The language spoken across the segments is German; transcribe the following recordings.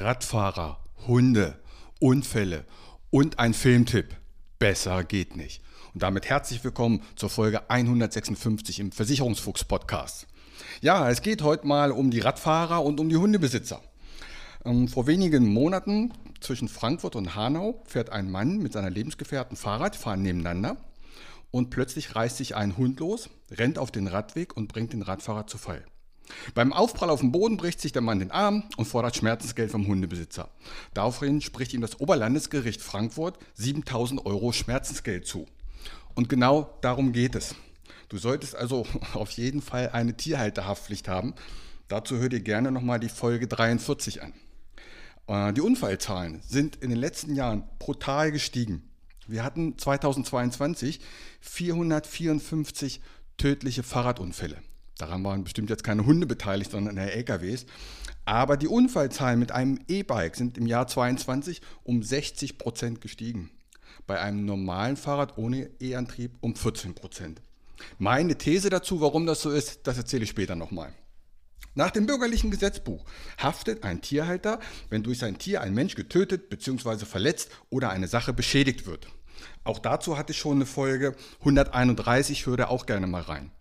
Radfahrer, Hunde, Unfälle und ein Filmtipp. Besser geht nicht. Und damit herzlich willkommen zur Folge 156 im Versicherungsfuchs Podcast. Ja, es geht heute mal um die Radfahrer und um die Hundebesitzer. Ähm, vor wenigen Monaten zwischen Frankfurt und Hanau fährt ein Mann mit seiner Lebensgefährten Fahrrad, fahren nebeneinander und plötzlich reißt sich ein Hund los, rennt auf den Radweg und bringt den Radfahrer zu Fall. Beim Aufprall auf dem Boden bricht sich der Mann den Arm und fordert Schmerzensgeld vom Hundebesitzer. Daraufhin spricht ihm das Oberlandesgericht Frankfurt 7000 Euro Schmerzensgeld zu. Und genau darum geht es. Du solltest also auf jeden Fall eine Tierhalterhaftpflicht haben. Dazu hör dir gerne nochmal die Folge 43 an. Äh, die Unfallzahlen sind in den letzten Jahren brutal gestiegen. Wir hatten 2022 454 tödliche Fahrradunfälle. Daran waren bestimmt jetzt keine Hunde beteiligt, sondern LKWs. Aber die Unfallzahlen mit einem E-Bike sind im Jahr 22 um 60 Prozent gestiegen. Bei einem normalen Fahrrad ohne E-Antrieb um 14 Prozent. Meine These dazu, warum das so ist, das erzähle ich später nochmal. Nach dem bürgerlichen Gesetzbuch haftet ein Tierhalter, wenn durch sein Tier ein Mensch getötet bzw. verletzt oder eine Sache beschädigt wird. Auch dazu hatte ich schon eine Folge 131, höre auch gerne mal rein.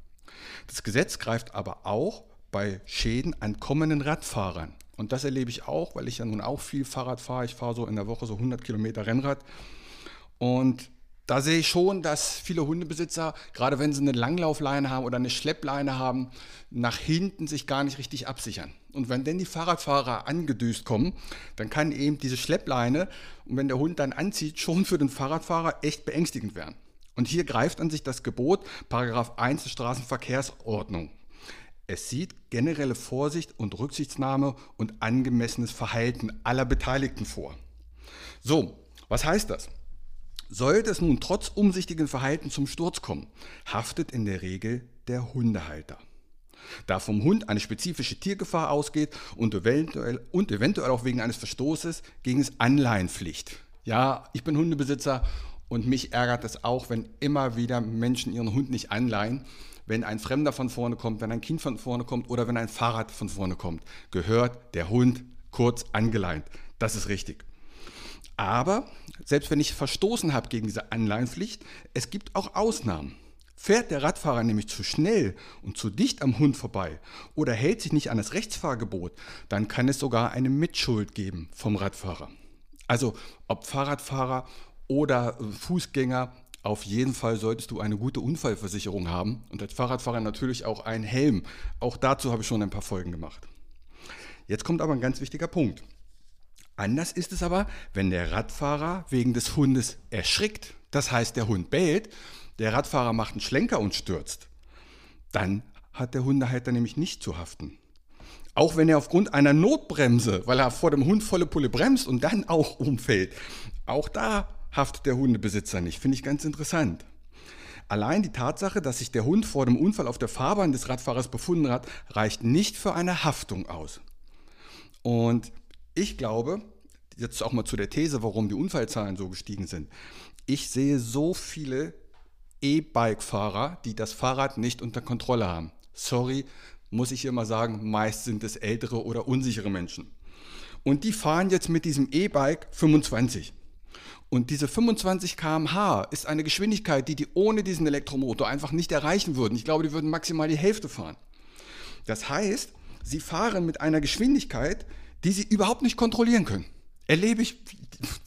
Das Gesetz greift aber auch bei Schäden an kommenden Radfahrern. Und das erlebe ich auch, weil ich ja nun auch viel Fahrrad fahre. Ich fahre so in der Woche so 100 Kilometer Rennrad. Und da sehe ich schon, dass viele Hundebesitzer, gerade wenn sie eine Langlaufleine haben oder eine Schleppleine haben, nach hinten sich gar nicht richtig absichern. Und wenn denn die Fahrradfahrer angedüst kommen, dann kann eben diese Schleppleine, und wenn der Hund dann anzieht, schon für den Fahrradfahrer echt beängstigend werden. Und hier greift an sich das Gebot, Paragraph 1 der Straßenverkehrsordnung. Es sieht generelle Vorsicht und Rücksichtsnahme und angemessenes Verhalten aller Beteiligten vor. So, was heißt das? Sollte es nun trotz umsichtigen Verhalten zum Sturz kommen, haftet in der Regel der Hundehalter. Da vom Hund eine spezifische Tiergefahr ausgeht und eventuell, und eventuell auch wegen eines Verstoßes gegen es Anleihenpflicht. Ja, ich bin Hundebesitzer und mich ärgert es auch, wenn immer wieder Menschen ihren Hund nicht anleihen. Wenn ein Fremder von vorne kommt, wenn ein Kind von vorne kommt oder wenn ein Fahrrad von vorne kommt, gehört der Hund kurz angeleint. Das ist richtig. Aber selbst wenn ich verstoßen habe gegen diese Anleihenpflicht, es gibt auch Ausnahmen. Fährt der Radfahrer nämlich zu schnell und zu dicht am Hund vorbei oder hält sich nicht an das Rechtsfahrgebot, dann kann es sogar eine Mitschuld geben vom Radfahrer. Also ob Fahrradfahrer oder äh, Fußgänger, auf jeden Fall solltest du eine gute Unfallversicherung haben und als Fahrradfahrer natürlich auch einen Helm. Auch dazu habe ich schon ein paar Folgen gemacht. Jetzt kommt aber ein ganz wichtiger Punkt. Anders ist es aber, wenn der Radfahrer wegen des Hundes erschrickt, das heißt der Hund bellt, der Radfahrer macht einen Schlenker und stürzt, dann hat der Hundehalter nämlich nicht zu haften. Auch wenn er aufgrund einer Notbremse, weil er vor dem Hund volle Pulle bremst und dann auch umfällt, auch da haftet der Hundebesitzer nicht. Finde ich ganz interessant. Allein die Tatsache, dass sich der Hund vor dem Unfall auf der Fahrbahn des Radfahrers befunden hat, reicht nicht für eine Haftung aus. Und ich glaube, jetzt auch mal zu der These, warum die Unfallzahlen so gestiegen sind. Ich sehe so viele E-Bike-Fahrer, die das Fahrrad nicht unter Kontrolle haben. Sorry, muss ich immer sagen, meist sind es ältere oder unsichere Menschen. Und die fahren jetzt mit diesem E-Bike 25. Und diese 25 km/h ist eine Geschwindigkeit, die die ohne diesen Elektromotor einfach nicht erreichen würden. Ich glaube, die würden maximal die Hälfte fahren. Das heißt, sie fahren mit einer Geschwindigkeit, die sie überhaupt nicht kontrollieren können. Erlebe ich,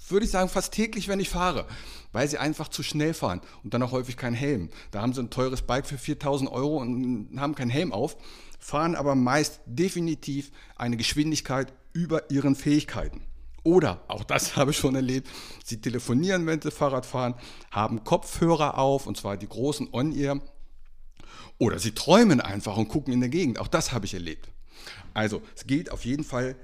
würde ich sagen, fast täglich, wenn ich fahre, weil sie einfach zu schnell fahren und dann auch häufig keinen Helm. Da haben sie ein teures Bike für 4000 Euro und haben keinen Helm auf, fahren aber meist definitiv eine Geschwindigkeit über ihren Fähigkeiten. Oder, auch das habe ich schon erlebt, sie telefonieren, wenn sie Fahrrad fahren, haben Kopfhörer auf, und zwar die großen On-Ear. Oder sie träumen einfach und gucken in der Gegend. Auch das habe ich erlebt. Also, es geht auf jeden Fall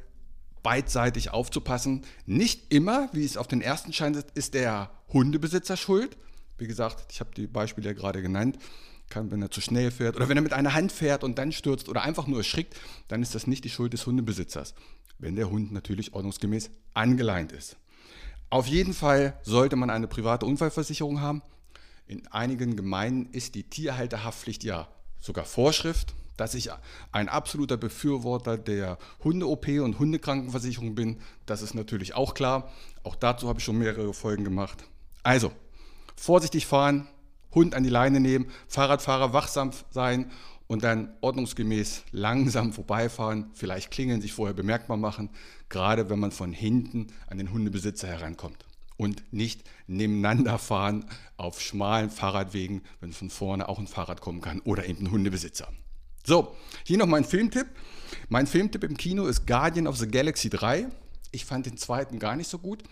beidseitig aufzupassen. Nicht immer, wie es auf den ersten scheint, ist der Hundebesitzer schuld. Wie gesagt, ich habe die Beispiele ja gerade genannt. Kann, wenn er zu schnell fährt oder wenn er mit einer Hand fährt und dann stürzt oder einfach nur erschrickt, dann ist das nicht die Schuld des Hundebesitzers, wenn der Hund natürlich ordnungsgemäß angeleint ist. Auf jeden Fall sollte man eine private Unfallversicherung haben. In einigen Gemeinden ist die Tierhalterhaftpflicht ja sogar Vorschrift dass ich ein absoluter Befürworter der Hunde-OP und Hundekrankenversicherung bin, das ist natürlich auch klar. Auch dazu habe ich schon mehrere Folgen gemacht. Also, vorsichtig fahren, Hund an die Leine nehmen, Fahrradfahrer wachsam sein und dann ordnungsgemäß langsam vorbeifahren, vielleicht klingeln, sich vorher bemerkbar machen, gerade wenn man von hinten an den Hundebesitzer herankommt. Und nicht nebeneinander fahren auf schmalen Fahrradwegen, wenn von vorne auch ein Fahrrad kommen kann oder eben ein Hundebesitzer. So, hier noch mein Filmtipp. Mein Filmtipp im Kino ist Guardian of the Galaxy 3. Ich fand den zweiten gar nicht so gut.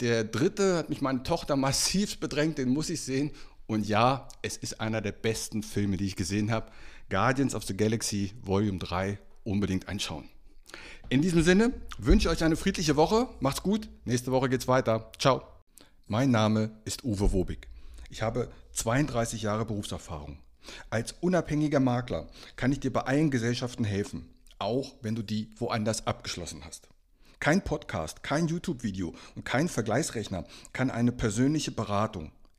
Der dritte hat mich meine Tochter massiv bedrängt, den muss ich sehen. Und ja, es ist einer der besten Filme, die ich gesehen habe. Guardians of the Galaxy Volume 3 unbedingt anschauen. In diesem Sinne wünsche ich euch eine friedliche Woche. Macht's gut. Nächste Woche geht's weiter. Ciao. Mein Name ist Uwe Wobig. Ich habe 32 Jahre Berufserfahrung. Als unabhängiger Makler kann ich dir bei allen Gesellschaften helfen, auch wenn du die woanders abgeschlossen hast. Kein Podcast, kein YouTube-Video und kein Vergleichsrechner kann eine persönliche Beratung,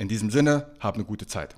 In diesem Sinne, hab eine gute Zeit.